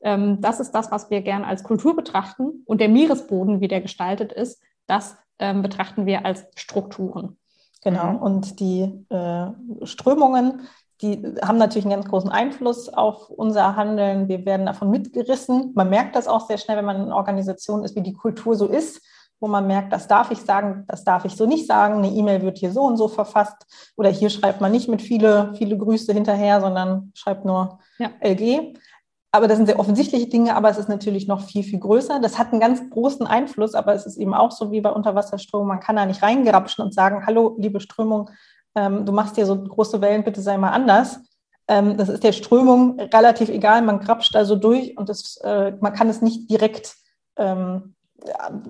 ähm, das ist das, was wir gern als Kultur betrachten. Und der Meeresboden, wie der gestaltet ist, das ähm, betrachten wir als Strukturen. Genau. Und die äh, Strömungen, die haben natürlich einen ganz großen Einfluss auf unser Handeln. Wir werden davon mitgerissen. Man merkt das auch sehr schnell, wenn man in einer Organisation ist, wie die Kultur so ist, wo man merkt, das darf ich sagen, das darf ich so nicht sagen. Eine E-Mail wird hier so und so verfasst. Oder hier schreibt man nicht mit viele, viele Grüße hinterher, sondern schreibt nur ja. LG. Aber das sind sehr offensichtliche Dinge, aber es ist natürlich noch viel, viel größer. Das hat einen ganz großen Einfluss, aber es ist eben auch so wie bei Unterwasserströmung. Man kann da nicht reingerapschen und sagen, hallo, liebe Strömung, ähm, du machst hier so große Wellen, bitte sei mal anders. Ähm, das ist der Strömung relativ egal, man grapscht da so durch und das, äh, man kann es nicht direkt ähm,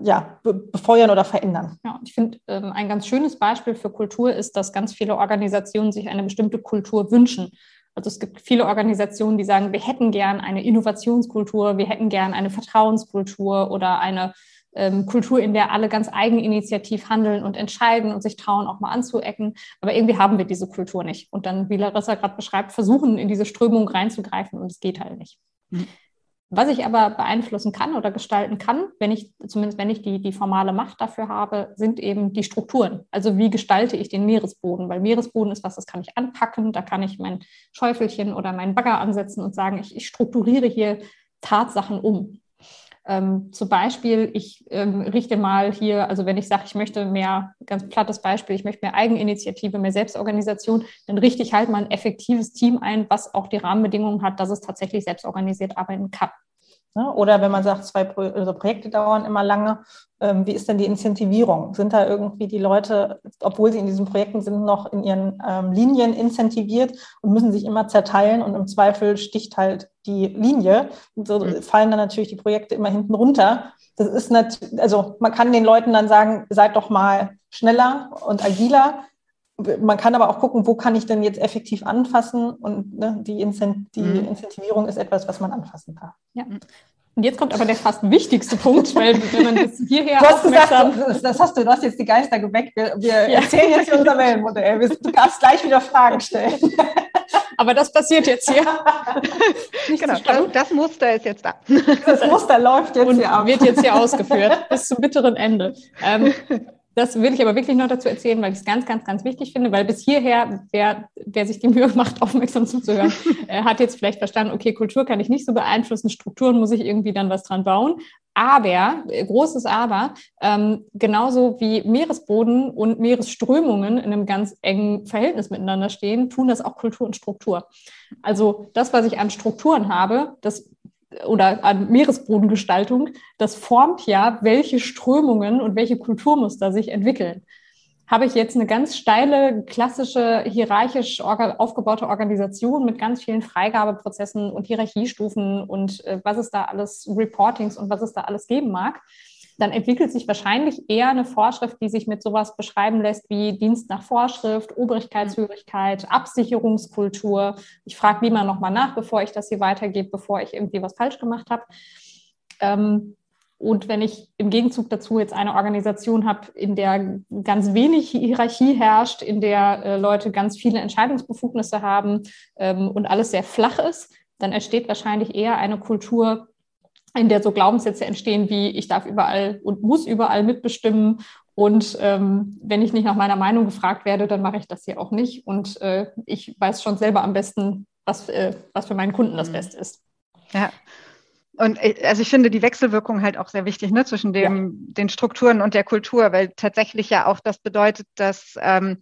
ja, befeuern oder verändern. Ja, ich finde, ähm, ein ganz schönes Beispiel für Kultur ist, dass ganz viele Organisationen sich eine bestimmte Kultur wünschen. Also es gibt viele Organisationen, die sagen, wir hätten gern eine Innovationskultur, wir hätten gern eine Vertrauenskultur oder eine ähm, Kultur, in der alle ganz eigeninitiativ handeln und entscheiden und sich trauen, auch mal anzuecken. Aber irgendwie haben wir diese Kultur nicht. Und dann, wie Larissa gerade beschreibt, versuchen in diese Strömung reinzugreifen und es geht halt nicht. Mhm. Was ich aber beeinflussen kann oder gestalten kann, wenn ich, zumindest wenn ich die, die formale Macht dafür habe, sind eben die Strukturen. Also wie gestalte ich den Meeresboden? Weil Meeresboden ist was, das kann ich anpacken, da kann ich mein Schäufelchen oder meinen Bagger ansetzen und sagen, ich, ich strukturiere hier Tatsachen um. Ähm, zum Beispiel, ich ähm, richte mal hier, also wenn ich sage, ich möchte mehr, ganz plattes Beispiel, ich möchte mehr Eigeninitiative, mehr Selbstorganisation, dann richte ich halt mal ein effektives Team ein, was auch die Rahmenbedingungen hat, dass es tatsächlich selbstorganisiert arbeiten kann. Ne? Oder wenn man sagt, zwei Pro also Projekte dauern immer lange, ähm, wie ist denn die Incentivierung? Sind da irgendwie die Leute, obwohl sie in diesen Projekten sind, noch in ihren ähm, Linien incentiviert und müssen sich immer zerteilen und im Zweifel sticht halt die Linie. Und so mhm. fallen dann natürlich die Projekte immer hinten runter. Das ist natürlich, also man kann den Leuten dann sagen, seid doch mal schneller und agiler man kann aber auch gucken, wo kann ich denn jetzt effektiv anfassen und ne, die, Incent die mhm. Incentivierung ist etwas, was man anfassen kann. Ja. Und jetzt kommt aber der fast wichtigste *laughs* Punkt, weil wenn man das hierher du hast gesagt, das, das, hast du, du hast jetzt die Geister geweckt. Wir, wir ja. erzählen jetzt hier unser Wellenmodell. Du darfst gleich wieder Fragen stellen. *laughs* Aber das passiert jetzt hier. *laughs* genau, das, das, Muster ist jetzt da. Das Muster läuft jetzt Und hier ab. wird jetzt hier ausgeführt bis zum bitteren Ende. Ähm, das will ich aber wirklich noch dazu erzählen, weil ich es ganz, ganz, ganz wichtig finde, weil bis hierher, wer, wer sich die Mühe macht, *laughs* aufmerksam zuzuhören, *laughs* äh, hat jetzt vielleicht verstanden, okay, Kultur kann ich nicht so beeinflussen, Strukturen muss ich irgendwie dann was dran bauen. Aber, äh, großes Aber, ähm, genauso wie Meeresboden und Meeresströmungen in einem ganz engen Verhältnis miteinander stehen, tun das auch Kultur und Struktur. Also das, was ich an Strukturen habe, das oder an Meeresbodengestaltung, das formt ja, welche Strömungen und welche Kulturmuster sich entwickeln. Habe ich jetzt eine ganz steile, klassische, hierarchisch aufgebaute Organisation mit ganz vielen Freigabeprozessen und Hierarchiestufen und äh, was es da alles, Reportings und was es da alles geben mag, dann entwickelt sich wahrscheinlich eher eine Vorschrift, die sich mit sowas beschreiben lässt wie Dienst nach Vorschrift, Obrigkeitshörigkeit, Absicherungskultur. Ich frage lieber nochmal nach, bevor ich das hier weitergebe, bevor ich irgendwie was falsch gemacht habe. Ähm, und wenn ich im Gegenzug dazu jetzt eine Organisation habe, in der ganz wenig Hierarchie herrscht, in der äh, Leute ganz viele Entscheidungsbefugnisse haben ähm, und alles sehr flach ist, dann entsteht wahrscheinlich eher eine Kultur, in der so Glaubenssätze entstehen wie ich darf überall und muss überall mitbestimmen und ähm, wenn ich nicht nach meiner Meinung gefragt werde, dann mache ich das hier auch nicht und äh, ich weiß schon selber am besten, was, äh, was für meinen Kunden das mhm. Beste ist. Ja. Und äh, also ich finde die Wechselwirkung halt auch sehr wichtig, ne, zwischen dem, ja. den Strukturen und der Kultur, weil tatsächlich ja auch das bedeutet, dass ähm,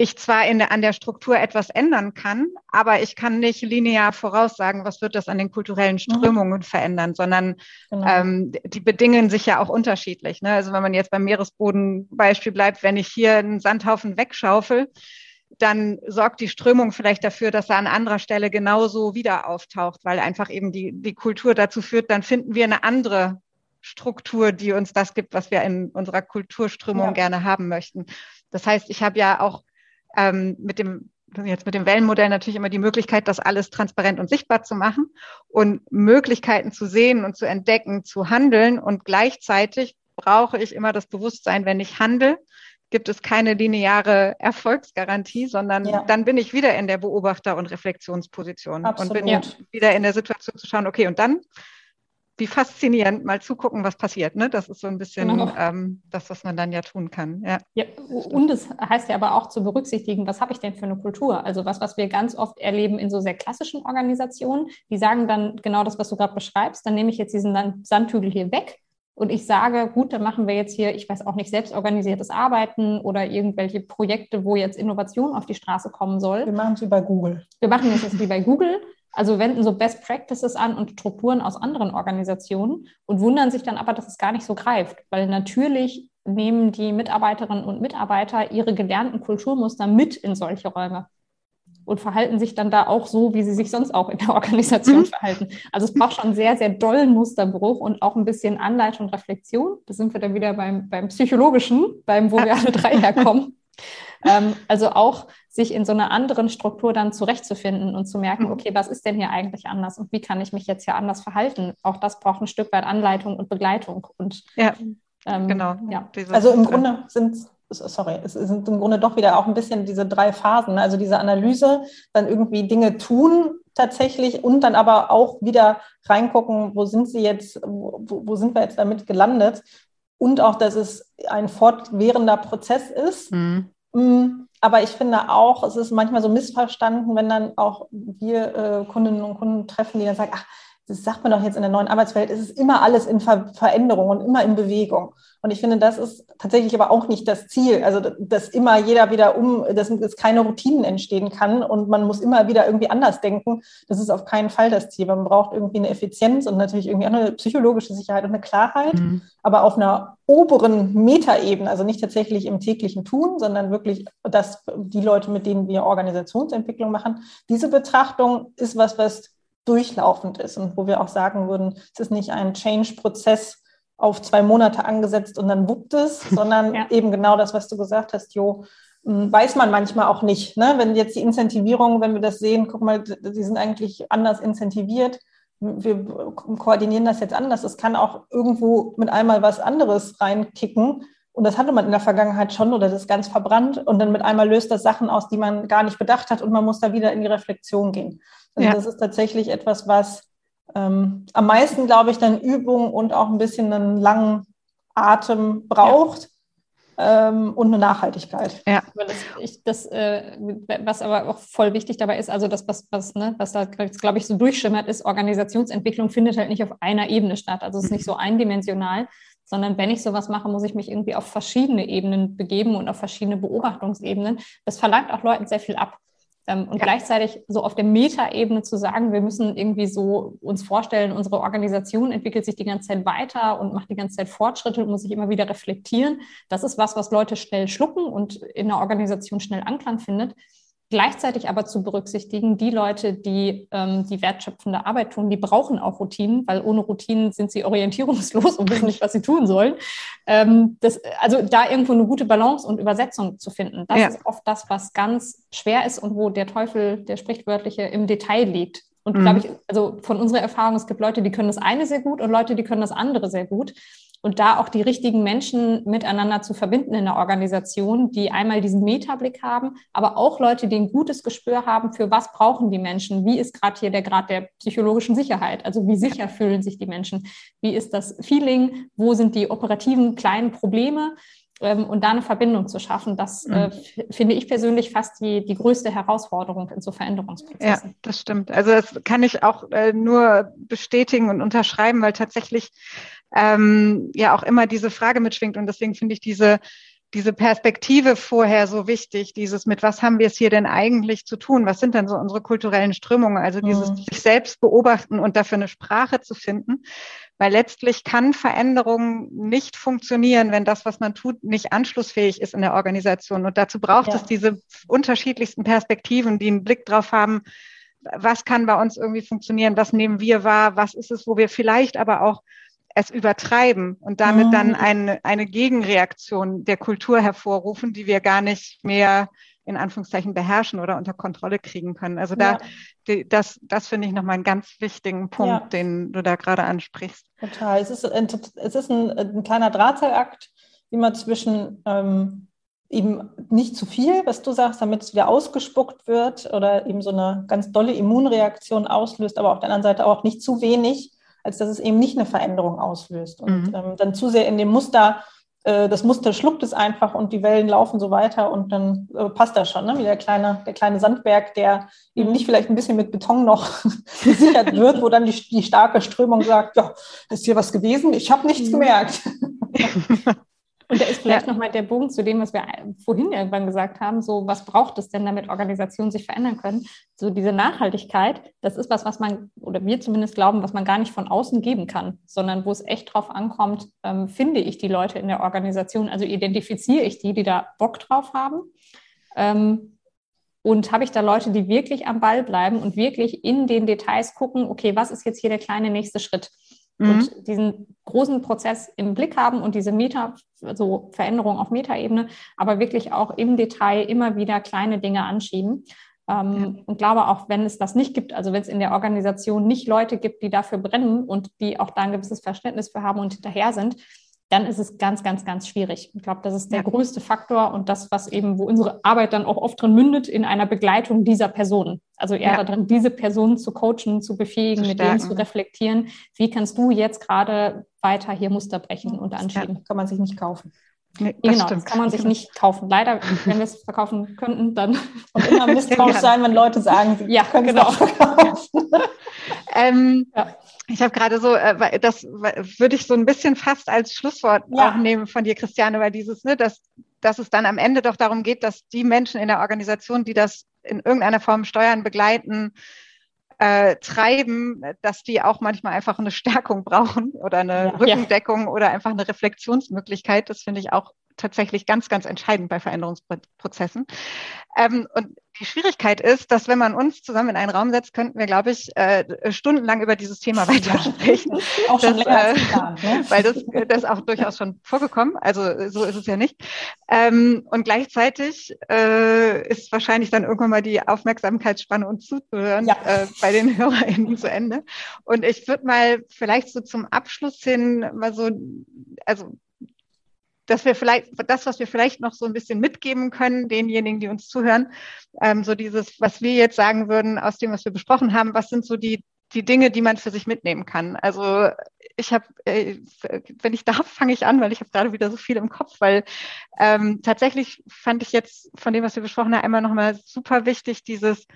ich zwar in der, an der Struktur etwas ändern kann, aber ich kann nicht linear voraussagen, was wird das an den kulturellen mhm. Strömungen mhm. verändern, sondern genau. ähm, die bedingen sich ja auch unterschiedlich. Ne? Also wenn man jetzt beim Meeresbodenbeispiel bleibt, wenn ich hier einen Sandhaufen wegschaufel, dann sorgt die Strömung vielleicht dafür, dass er an anderer Stelle genauso wieder auftaucht, weil einfach eben die, die Kultur dazu führt, dann finden wir eine andere Struktur, die uns das gibt, was wir in unserer Kulturströmung ja. gerne haben möchten. Das heißt, ich habe ja auch ähm, mit dem jetzt mit dem Wellenmodell natürlich immer die Möglichkeit, das alles transparent und sichtbar zu machen und Möglichkeiten zu sehen und zu entdecken, zu handeln. Und gleichzeitig brauche ich immer das Bewusstsein, wenn ich handle, gibt es keine lineare Erfolgsgarantie, sondern ja. dann bin ich wieder in der Beobachter- und Reflexionsposition Absolut. und bin wieder in der Situation zu schauen, okay, und dann wie faszinierend, mal zugucken, was passiert. Ne? Das ist so ein bisschen genau. ähm, das, was man dann ja tun kann. Ja. ja. und es heißt ja aber auch zu berücksichtigen, was habe ich denn für eine Kultur? Also was, was wir ganz oft erleben in so sehr klassischen Organisationen, die sagen dann genau das, was du gerade beschreibst, dann nehme ich jetzt diesen Sandhügel hier weg und ich sage, gut, dann machen wir jetzt hier, ich weiß auch nicht, selbstorganisiertes Arbeiten oder irgendwelche Projekte, wo jetzt Innovation auf die Straße kommen soll. Wir machen es wie bei Google. Wir machen es jetzt wie bei Google also wenden so Best Practices an und Strukturen aus anderen Organisationen und wundern sich dann aber, dass es gar nicht so greift, weil natürlich nehmen die Mitarbeiterinnen und Mitarbeiter ihre gelernten Kulturmuster mit in solche Räume und verhalten sich dann da auch so, wie sie sich sonst auch in der Organisation mhm. verhalten. Also es braucht schon sehr, sehr dollen Musterbruch und auch ein bisschen Anleitung und Reflexion. Da sind wir dann wieder beim, beim Psychologischen, beim, wo wir alle drei herkommen. *laughs* ähm, also auch sich in so einer anderen Struktur dann zurechtzufinden und zu merken, mhm. okay, was ist denn hier eigentlich anders und wie kann ich mich jetzt hier anders verhalten? Auch das braucht ein Stück weit Anleitung und Begleitung. Und ja, ähm, genau. Ja. Also im Grunde sind sorry, es sind im Grunde doch wieder auch ein bisschen diese drei Phasen. Also diese Analyse, dann irgendwie Dinge tun tatsächlich und dann aber auch wieder reingucken, wo sind sie jetzt, wo, wo sind wir jetzt damit gelandet und auch, dass es ein fortwährender Prozess ist. Mhm. Mm, aber ich finde auch, es ist manchmal so missverstanden, wenn dann auch wir äh, Kundinnen und Kunden treffen, die dann sagen, ach, das sagt man doch jetzt in der neuen Arbeitswelt, es ist immer alles in Ver Veränderung und immer in Bewegung. Und ich finde, das ist tatsächlich aber auch nicht das Ziel. Also, dass immer jeder wieder um, dass, dass keine Routinen entstehen kann und man muss immer wieder irgendwie anders denken. Das ist auf keinen Fall das Ziel. Man braucht irgendwie eine Effizienz und natürlich irgendwie auch eine psychologische Sicherheit und eine Klarheit, mhm. aber auf einer oberen Metaebene, also nicht tatsächlich im täglichen Tun, sondern wirklich, dass die Leute, mit denen wir Organisationsentwicklung machen, diese Betrachtung ist was, was durchlaufend ist und wo wir auch sagen würden, es ist nicht ein Change-Prozess auf zwei Monate angesetzt und dann wuppt es, *laughs* sondern ja. eben genau das, was du gesagt hast, Jo, hm, weiß man manchmal auch nicht. Ne? Wenn jetzt die Incentivierung, wenn wir das sehen, guck mal, die sind eigentlich anders incentiviert. Wir koordinieren das jetzt anders. Es kann auch irgendwo mit einmal was anderes reinkicken. Und das hatte man in der Vergangenheit schon oder das ist ganz verbrannt. Und dann mit einmal löst das Sachen aus, die man gar nicht bedacht hat und man muss da wieder in die Reflexion gehen. Also ja. das ist tatsächlich etwas, was ähm, am meisten, glaube ich, dann Übung und auch ein bisschen einen langen Atem braucht. Ja. Ähm, und eine Nachhaltigkeit. Ja, das, ich, das äh, was aber auch voll wichtig dabei ist, also das, was, was, ne, was da, glaube ich, so durchschimmert, ist, Organisationsentwicklung findet halt nicht auf einer Ebene statt. Also es ist nicht so eindimensional, sondern wenn ich sowas mache, muss ich mich irgendwie auf verschiedene Ebenen begeben und auf verschiedene Beobachtungsebenen. Das verlangt auch Leuten sehr viel ab. Ähm, und ja. gleichzeitig so auf der Metaebene zu sagen, wir müssen irgendwie so uns vorstellen, unsere Organisation entwickelt sich die ganze Zeit weiter und macht die ganze Zeit Fortschritte und muss sich immer wieder reflektieren. Das ist was, was Leute schnell schlucken und in der Organisation schnell Anklang findet. Gleichzeitig aber zu berücksichtigen, die Leute, die ähm, die wertschöpfende Arbeit tun, die brauchen auch Routinen, weil ohne Routinen sind sie orientierungslos und wissen nicht, was sie tun sollen. Ähm, das, also da irgendwo eine gute Balance und Übersetzung zu finden, das ja. ist oft das, was ganz schwer ist und wo der Teufel, der sprichwörtliche, im Detail liegt. Und mhm. glaube ich, also von unserer Erfahrung, es gibt Leute, die können das eine sehr gut und Leute, die können das andere sehr gut und da auch die richtigen Menschen miteinander zu verbinden in der Organisation, die einmal diesen Metablick haben, aber auch Leute, die ein gutes Gespür haben für was brauchen die Menschen, wie ist gerade hier der Grad der psychologischen Sicherheit, also wie sicher fühlen sich die Menschen, wie ist das Feeling, wo sind die operativen kleinen Probleme ähm, und da eine Verbindung zu schaffen, das äh, mhm. finde ich persönlich fast die, die größte Herausforderung in so Veränderungsprozessen. Ja, das stimmt. Also das kann ich auch äh, nur bestätigen und unterschreiben, weil tatsächlich ähm, ja auch immer diese Frage mitschwingt. Und deswegen finde ich diese, diese Perspektive vorher so wichtig, dieses mit was haben wir es hier denn eigentlich zu tun? Was sind denn so unsere kulturellen Strömungen? Also dieses mhm. sich selbst beobachten und dafür eine Sprache zu finden. Weil letztlich kann Veränderung nicht funktionieren, wenn das, was man tut, nicht anschlussfähig ist in der Organisation. Und dazu braucht ja. es diese unterschiedlichsten Perspektiven, die einen Blick drauf haben, was kann bei uns irgendwie funktionieren, was nehmen wir wahr, was ist es, wo wir vielleicht aber auch es übertreiben und damit dann mhm. eine, eine Gegenreaktion der Kultur hervorrufen, die wir gar nicht mehr in Anführungszeichen beherrschen oder unter Kontrolle kriegen können. Also da, ja. die, das, das finde ich nochmal einen ganz wichtigen Punkt, ja. den du da gerade ansprichst. Total. Es ist, ein, es ist ein, ein kleiner Drahtseilakt, immer zwischen ähm, eben nicht zu viel, was du sagst, damit es wieder ausgespuckt wird oder eben so eine ganz dolle Immunreaktion auslöst, aber auf der anderen Seite auch nicht zu wenig, als dass es eben nicht eine Veränderung auslöst. Und mhm. ähm, dann zu sehr in dem Muster, äh, das Muster schluckt es einfach und die Wellen laufen so weiter und dann äh, passt das schon, ne? wie der kleine, der kleine Sandberg, der eben nicht vielleicht ein bisschen mit Beton noch *laughs* gesichert wird, wo dann die, die starke Strömung sagt, ja, ist hier was gewesen, ich habe nichts mhm. gemerkt. *laughs* Und da ist vielleicht ja. nochmal der Bogen zu dem, was wir vorhin irgendwann gesagt haben, so was braucht es denn, damit Organisationen sich verändern können? So diese Nachhaltigkeit, das ist was, was man, oder wir zumindest glauben, was man gar nicht von außen geben kann, sondern wo es echt drauf ankommt, ähm, finde ich die Leute in der Organisation, also identifiziere ich die, die da Bock drauf haben. Ähm, und habe ich da Leute, die wirklich am Ball bleiben und wirklich in den Details gucken, okay, was ist jetzt hier der kleine nächste Schritt? Mhm. und diesen großen Prozess im Blick haben und diese Meta, so Veränderung auf Metaebene, aber wirklich auch im Detail immer wieder kleine Dinge anschieben. Ähm, ja. Und glaube auch, wenn es das nicht gibt, also wenn es in der Organisation nicht Leute gibt, die dafür brennen und die auch da ein gewisses Verständnis für haben und hinterher sind, dann ist es ganz, ganz, ganz schwierig. Ich glaube, das ist der ja. größte Faktor und das, was eben, wo unsere Arbeit dann auch oft drin mündet, in einer Begleitung dieser Personen. Also eher ja. darin, diese Personen zu coachen, zu befähigen, zu mit denen zu reflektieren. Wie kannst du jetzt gerade weiter hier Muster brechen und anschieben? Ja, kann man sich nicht kaufen. Nee, das genau, stimmt. das kann man sich nicht kaufen. Leider, wenn wir es verkaufen könnten, dann. *laughs* Und immer misstrauisch sein, wenn Leute sagen, sie ja, können genau. es verkaufen. *laughs* ähm, ja. Ich habe gerade so, äh, das würde ich so ein bisschen fast als Schlusswort ja. auch nehmen von dir, Christiane, weil dieses, ne, dass, dass es dann am Ende doch darum geht, dass die Menschen in der Organisation, die das in irgendeiner Form steuern, begleiten, äh, treiben, dass die auch manchmal einfach eine Stärkung *laughs* brauchen oder eine ja, Rückendeckung ja. oder einfach eine Reflexionsmöglichkeit. Das finde ich auch tatsächlich ganz, ganz entscheidend bei Veränderungsprozessen. Ähm, und die Schwierigkeit ist, dass wenn man uns zusammen in einen Raum setzt, könnten wir, glaube ich, äh, stundenlang über dieses Thema *laughs* weitersprechen. Ja, *laughs* auch schon das, länger äh, geplant, ne? Weil das, das auch durchaus schon vorgekommen. Also so ist es ja nicht. Ähm, und gleichzeitig äh, ist wahrscheinlich dann irgendwann mal die Aufmerksamkeitsspanne uns zuzuhören ja. äh, bei den *laughs* HörerInnen zu Ende. Und ich würde mal vielleicht so zum Abschluss hin mal so, also dass wir vielleicht, das, was wir vielleicht noch so ein bisschen mitgeben können, denjenigen, die uns zuhören, ähm, so dieses, was wir jetzt sagen würden aus dem, was wir besprochen haben, was sind so die, die Dinge, die man für sich mitnehmen kann. Also ich habe, äh, wenn ich darf, fange ich an, weil ich habe gerade wieder so viel im Kopf, weil ähm, tatsächlich fand ich jetzt von dem, was wir besprochen haben, einmal nochmal super wichtig, dieses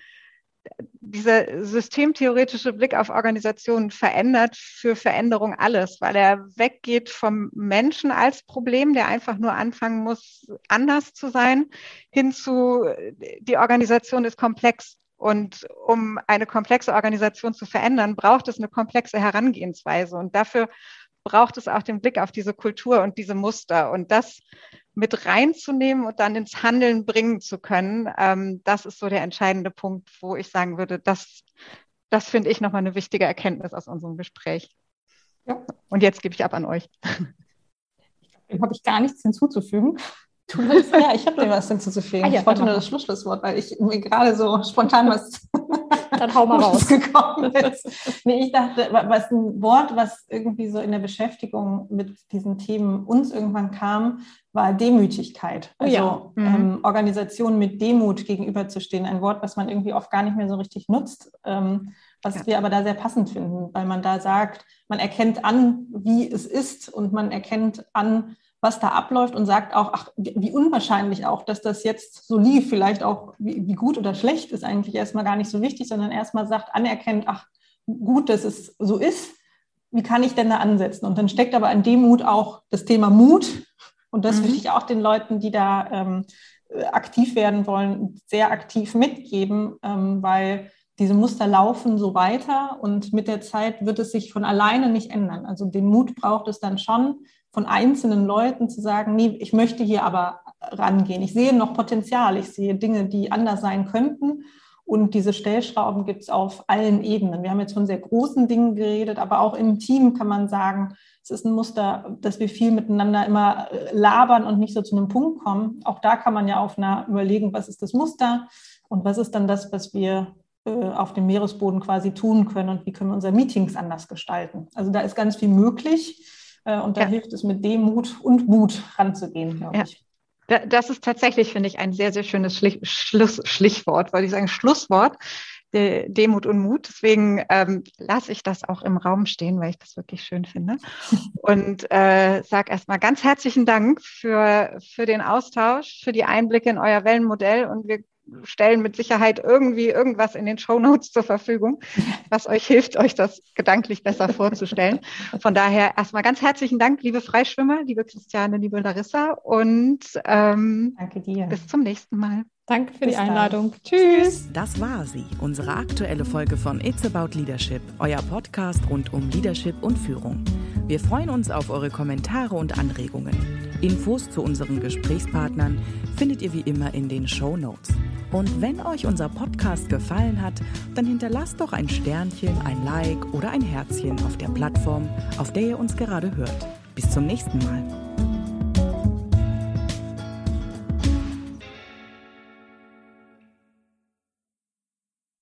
dieser systemtheoretische Blick auf Organisationen verändert für Veränderung alles, weil er weggeht vom Menschen als Problem, der einfach nur anfangen muss, anders zu sein, hin zu, die Organisation ist komplex. Und um eine komplexe Organisation zu verändern, braucht es eine komplexe Herangehensweise. Und dafür braucht es auch den Blick auf diese Kultur und diese Muster. Und das mit reinzunehmen und dann ins Handeln bringen zu können, ähm, das ist so der entscheidende Punkt, wo ich sagen würde, das, das finde ich nochmal eine wichtige Erkenntnis aus unserem Gespräch. Ja. Und jetzt gebe ich ab an euch. Dem habe ich gar nichts hinzuzufügen. Du willst, ja, ich habe dir was hinzuzufügen. Ah, ja, ich wollte nur das Schlussschlusswort, weil ich mir gerade so spontan was *laughs* dann hau mal raus. gekommen *laughs* ist. Nee, ich dachte, was ein Wort, was irgendwie so in der Beschäftigung mit diesen Themen uns irgendwann kam, war Demütigkeit. Oh also ja. mhm. ähm, Organisationen mit Demut gegenüberzustehen. Ein Wort, was man irgendwie oft gar nicht mehr so richtig nutzt, ähm, was ja. wir aber da sehr passend finden, weil man da sagt, man erkennt an, wie es ist und man erkennt an, was da abläuft und sagt auch, ach, wie unwahrscheinlich auch, dass das jetzt so lief, vielleicht auch, wie, wie gut oder schlecht ist eigentlich erstmal gar nicht so wichtig, sondern erstmal sagt, anerkennt, ach, gut, dass es so ist, wie kann ich denn da ansetzen? Und dann steckt aber in Demut auch das Thema Mut. Und das mhm. würde ich auch den Leuten, die da ähm, aktiv werden wollen, sehr aktiv mitgeben, ähm, weil diese Muster laufen so weiter und mit der Zeit wird es sich von alleine nicht ändern. Also den Mut braucht es dann schon, von einzelnen Leuten zu sagen, nee, ich möchte hier aber rangehen. Ich sehe noch Potenzial, ich sehe Dinge, die anders sein könnten. Und diese Stellschrauben gibt es auf allen Ebenen. Wir haben jetzt von sehr großen Dingen geredet, aber auch im Team kann man sagen, es ist ein Muster, dass wir viel miteinander immer äh, labern und nicht so zu einem Punkt kommen. Auch da kann man ja auf einer überlegen, was ist das Muster und was ist dann das, was wir äh, auf dem Meeresboden quasi tun können und wie können wir unsere Meetings anders gestalten. Also da ist ganz viel möglich. Äh, und da ja. hilft es mit Demut und Mut ranzugehen, glaube ja. ich. Das ist tatsächlich, finde ich, ein sehr, sehr schönes Schlich Schluss Schlichwort, wollte ich sagen, Schlusswort. Demut und Mut. Deswegen ähm, lasse ich das auch im Raum stehen, weil ich das wirklich schön finde. *laughs* Und äh, sage erstmal ganz herzlichen Dank für, für den Austausch, für die Einblicke in euer Wellenmodell. Und wir stellen mit Sicherheit irgendwie irgendwas in den Show Notes zur Verfügung, was euch hilft, euch das gedanklich besser vorzustellen. Von daher erstmal ganz herzlichen Dank, liebe Freischwimmer, liebe Christiane, liebe Larissa und ähm, Danke dir. bis zum nächsten Mal. Danke für bis die Einladung. Dann. Tschüss. Das war sie, unsere aktuelle Folge von It's About Leadership, euer Podcast rund um Leadership und Führung. Wir freuen uns auf eure Kommentare und Anregungen. Infos zu unseren Gesprächspartnern findet ihr wie immer in den Show Notes. Und wenn euch unser Podcast gefallen hat, dann hinterlasst doch ein Sternchen, ein Like oder ein Herzchen auf der Plattform, auf der ihr uns gerade hört. Bis zum nächsten Mal.